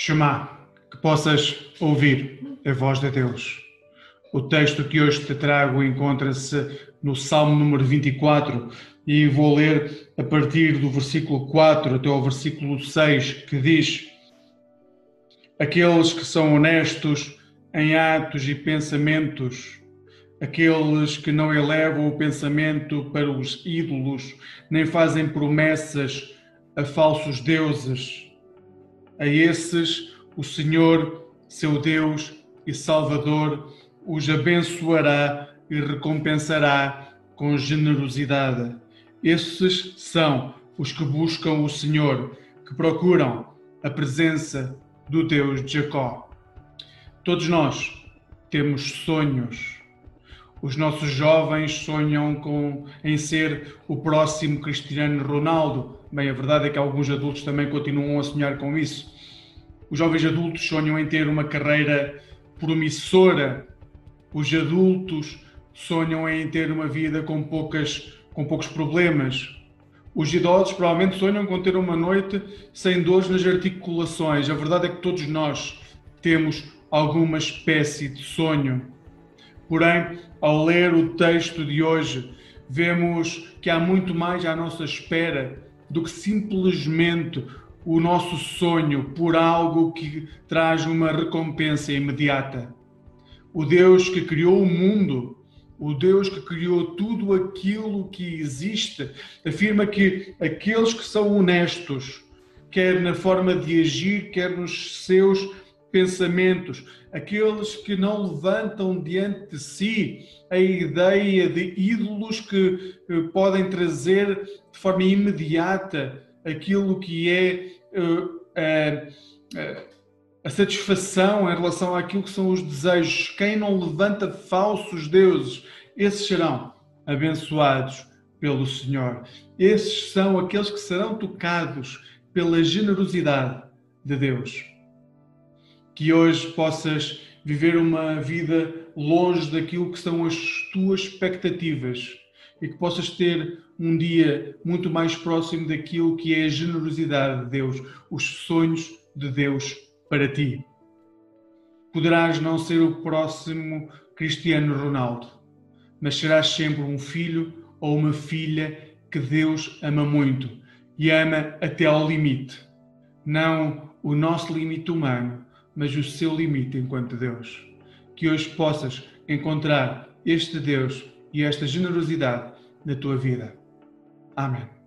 Shema, que possas ouvir a voz de Deus. O texto que hoje te trago encontra-se no Salmo número 24 e vou ler a partir do versículo 4 até ao versículo 6, que diz: Aqueles que são honestos em atos e pensamentos, aqueles que não elevam o pensamento para os ídolos, nem fazem promessas a falsos deuses, a esses, o Senhor, seu Deus e Salvador, os abençoará e recompensará com generosidade. Esses são os que buscam o Senhor, que procuram a presença do Deus de Jacó. Todos nós temos sonhos. Os nossos jovens sonham com, em ser o próximo Cristiano Ronaldo, Bem, a verdade é que alguns adultos também continuam a sonhar com isso. Os jovens adultos sonham em ter uma carreira promissora. Os adultos sonham em ter uma vida com, poucas, com poucos problemas. Os idosos provavelmente sonham com ter uma noite sem dores nas articulações. A verdade é que todos nós temos alguma espécie de sonho. Porém, ao ler o texto de hoje, vemos que há muito mais à nossa espera do que simplesmente o nosso sonho por algo que traz uma recompensa imediata. O Deus que criou o mundo, o Deus que criou tudo aquilo que existe, afirma que aqueles que são honestos, quer na forma de agir, quer nos seus pensamentos, aqueles que não levantam diante de si a ideia de ídolos que podem trazer de forma imediata aquilo que é a, a, a satisfação em relação àquilo que são os desejos. Quem não levanta falsos deuses, esses serão abençoados pelo Senhor. Esses são aqueles que serão tocados pela generosidade de Deus que hoje possas viver uma vida longe daquilo que são as tuas expectativas e que possas ter um dia muito mais próximo daquilo que é a generosidade de Deus, os sonhos de Deus para ti. Poderás não ser o próximo Cristiano Ronaldo, mas serás sempre um filho ou uma filha que Deus ama muito e ama até ao limite, não o nosso limite humano, mas o seu limite enquanto Deus. Que hoje possas encontrar este Deus e esta generosidade na tua vida. Amém.